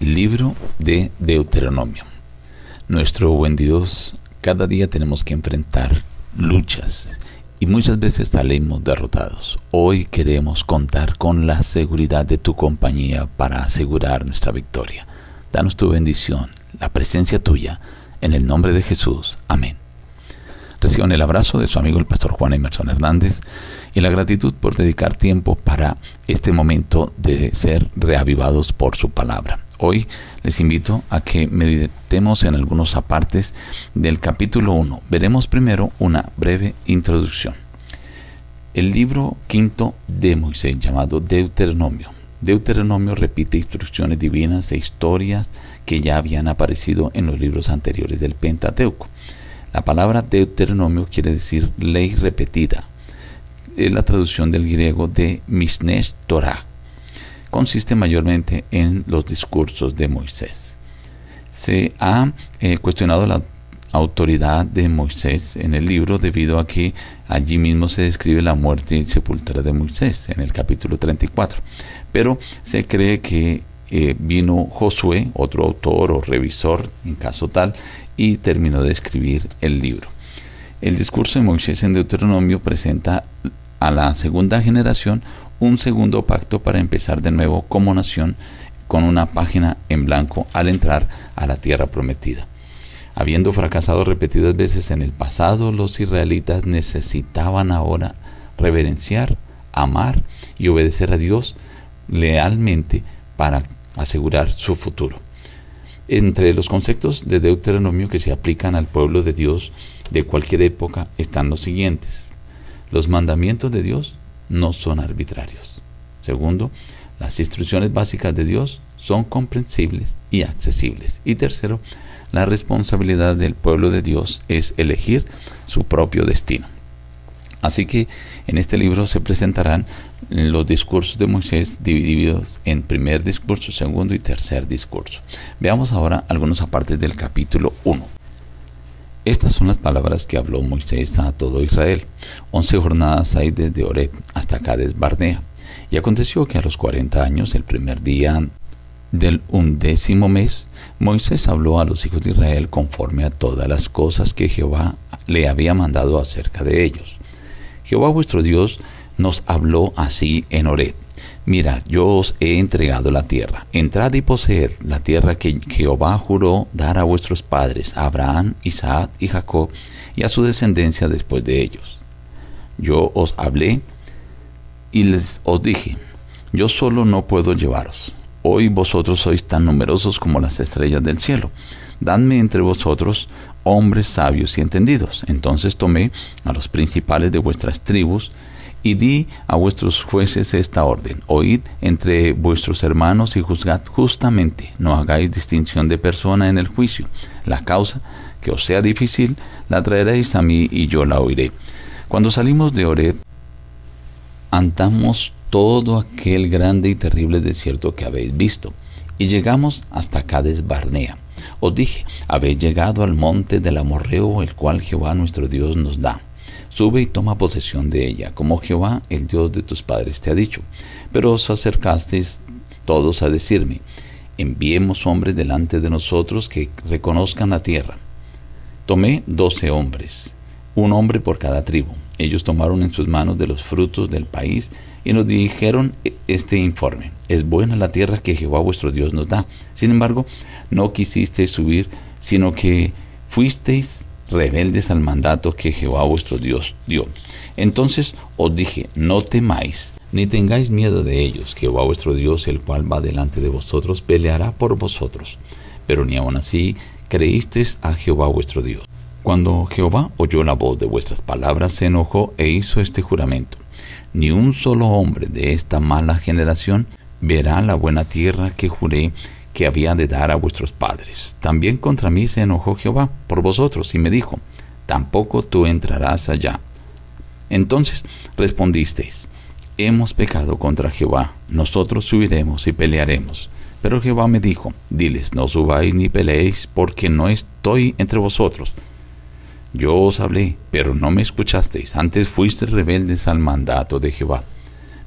Libro de Deuteronomio. Nuestro buen Dios, cada día tenemos que enfrentar luchas y muchas veces salimos derrotados. Hoy queremos contar con la seguridad de tu compañía para asegurar nuestra victoria. Danos tu bendición, la presencia tuya, en el nombre de Jesús. Amén. Reciban el abrazo de su amigo el pastor Juan Emerson Hernández y la gratitud por dedicar tiempo para este momento de ser reavivados por su palabra. Hoy les invito a que meditemos en algunos apartes del capítulo 1. Veremos primero una breve introducción. El libro quinto de Moisés llamado Deuteronomio. Deuteronomio repite instrucciones divinas e historias que ya habían aparecido en los libros anteriores del Pentateuco. La palabra Deuteronomio quiere decir ley repetida. Es la traducción del griego de Misnesh Torah. Consiste mayormente en los discursos de Moisés. Se ha eh, cuestionado la autoridad de Moisés en el libro debido a que allí mismo se describe la muerte y sepultura de Moisés en el capítulo 34. Pero se cree que eh, vino Josué, otro autor o revisor en caso tal, y terminó de escribir el libro. El discurso de Moisés en Deuteronomio presenta a la segunda generación un segundo pacto para empezar de nuevo como nación con una página en blanco al entrar a la tierra prometida. Habiendo fracasado repetidas veces en el pasado, los israelitas necesitaban ahora reverenciar, amar y obedecer a Dios lealmente para asegurar su futuro. Entre los conceptos de Deuteronomio que se aplican al pueblo de Dios de cualquier época están los siguientes. Los mandamientos de Dios no son arbitrarios. Segundo, las instrucciones básicas de Dios son comprensibles y accesibles. Y tercero, la responsabilidad del pueblo de Dios es elegir su propio destino. Así que en este libro se presentarán los discursos de Moisés divididos en primer discurso, segundo y tercer discurso. Veamos ahora algunos apartes del capítulo 1. Estas son las palabras que habló Moisés a todo Israel. Once jornadas hay desde Oreb hasta Cades Barnea. Y aconteció que a los cuarenta años, el primer día del undécimo mes, Moisés habló a los hijos de Israel conforme a todas las cosas que Jehová le había mandado acerca de ellos. Jehová vuestro Dios nos habló así en Ored. Mirad, yo os he entregado la tierra. Entrad y poseed la tierra que Jehová juró dar a vuestros padres, Abraham, Isaac y Jacob, y a su descendencia después de ellos. Yo os hablé y les os dije, yo solo no puedo llevaros. Hoy vosotros sois tan numerosos como las estrellas del cielo. Dadme entre vosotros hombres sabios y entendidos. Entonces tomé a los principales de vuestras tribus y di a vuestros jueces esta orden. Oíd entre vuestros hermanos y juzgad justamente. No hagáis distinción de persona en el juicio. La causa que os sea difícil la traeréis a mí y yo la oiré. Cuando salimos de Ored, andamos todo aquel grande y terrible desierto que habéis visto, y llegamos hasta Cades Barnea os dije, habéis llegado al monte del amorreo, el cual Jehová nuestro Dios nos da. Sube y toma posesión de ella, como Jehová, el Dios de tus padres, te ha dicho. Pero os acercasteis todos a decirme, enviemos hombres delante de nosotros que reconozcan la tierra. Tomé doce hombres, un hombre por cada tribu. Ellos tomaron en sus manos de los frutos del país y nos dijeron este informe. Es buena la tierra que Jehová vuestro Dios nos da. Sin embargo, no quisisteis subir, sino que fuisteis rebeldes al mandato que Jehová vuestro Dios dio. Entonces os dije, no temáis, ni tengáis miedo de ellos. Jehová vuestro Dios, el cual va delante de vosotros, peleará por vosotros. Pero ni aun así creísteis a Jehová vuestro Dios. Cuando Jehová oyó la voz de vuestras palabras, se enojó e hizo este juramento. Ni un solo hombre de esta mala generación verá la buena tierra que juré que había de dar a vuestros padres. También contra mí se enojó Jehová por vosotros y me dijo, tampoco tú entrarás allá. Entonces respondisteis, hemos pecado contra Jehová, nosotros subiremos y pelearemos. Pero Jehová me dijo, diles, no subáis ni peleéis, porque no estoy entre vosotros. Yo os hablé, pero no me escuchasteis, antes fuisteis rebeldes al mandato de Jehová.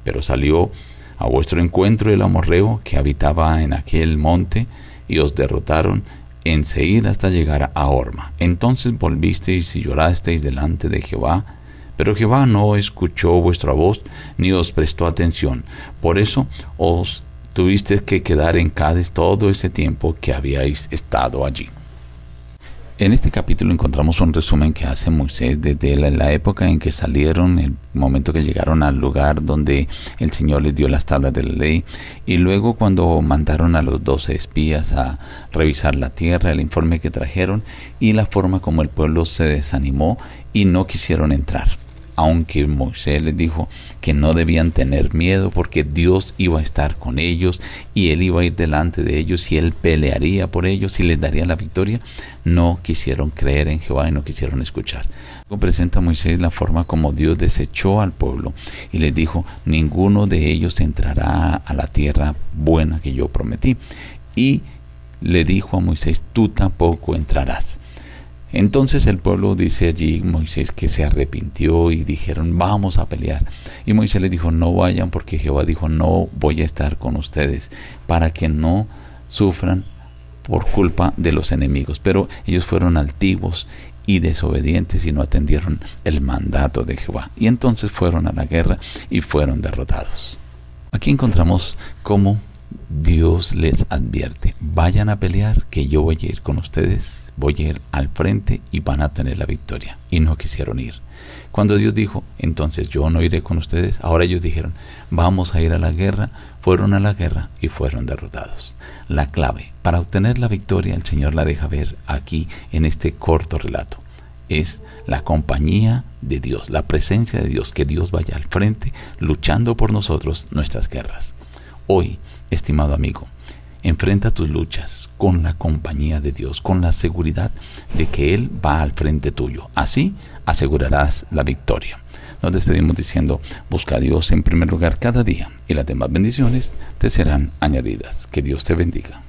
Pero salió a vuestro encuentro el amorreo que habitaba en aquel monte, y os derrotaron en Seir hasta llegar a Orma. Entonces volvisteis y llorasteis delante de Jehová, pero Jehová no escuchó vuestra voz ni os prestó atención. Por eso os tuvisteis que quedar en Cádiz todo ese tiempo que habíais estado allí. En este capítulo encontramos un resumen que hace Moisés desde la, época en que salieron, el momento que llegaron al lugar donde el Señor les dio las tablas de la ley, y luego cuando mandaron a los doce espías a revisar la tierra, el informe que trajeron y la forma como el pueblo se desanimó y no quisieron entrar aunque Moisés les dijo que no debían tener miedo porque Dios iba a estar con ellos y él iba a ir delante de ellos y él pelearía por ellos y les daría la victoria, no quisieron creer en Jehová y no quisieron escuchar. Luego presenta Moisés la forma como Dios desechó al pueblo y les dijo, ninguno de ellos entrará a la tierra buena que yo prometí. Y le dijo a Moisés, tú tampoco entrarás. Entonces el pueblo dice allí Moisés que se arrepintió y dijeron vamos a pelear. Y Moisés les dijo no vayan porque Jehová dijo no voy a estar con ustedes para que no sufran por culpa de los enemigos. Pero ellos fueron altivos y desobedientes y no atendieron el mandato de Jehová. Y entonces fueron a la guerra y fueron derrotados. Aquí encontramos cómo Dios les advierte, vayan a pelear que yo voy a ir con ustedes voy a ir al frente y van a tener la victoria. Y no quisieron ir. Cuando Dios dijo, entonces yo no iré con ustedes, ahora ellos dijeron, vamos a ir a la guerra, fueron a la guerra y fueron derrotados. La clave para obtener la victoria, el Señor la deja ver aquí en este corto relato, es la compañía de Dios, la presencia de Dios, que Dios vaya al frente luchando por nosotros nuestras guerras. Hoy, estimado amigo, Enfrenta tus luchas con la compañía de Dios, con la seguridad de que Él va al frente tuyo. Así asegurarás la victoria. Nos despedimos diciendo, busca a Dios en primer lugar cada día y las demás bendiciones te serán añadidas. Que Dios te bendiga.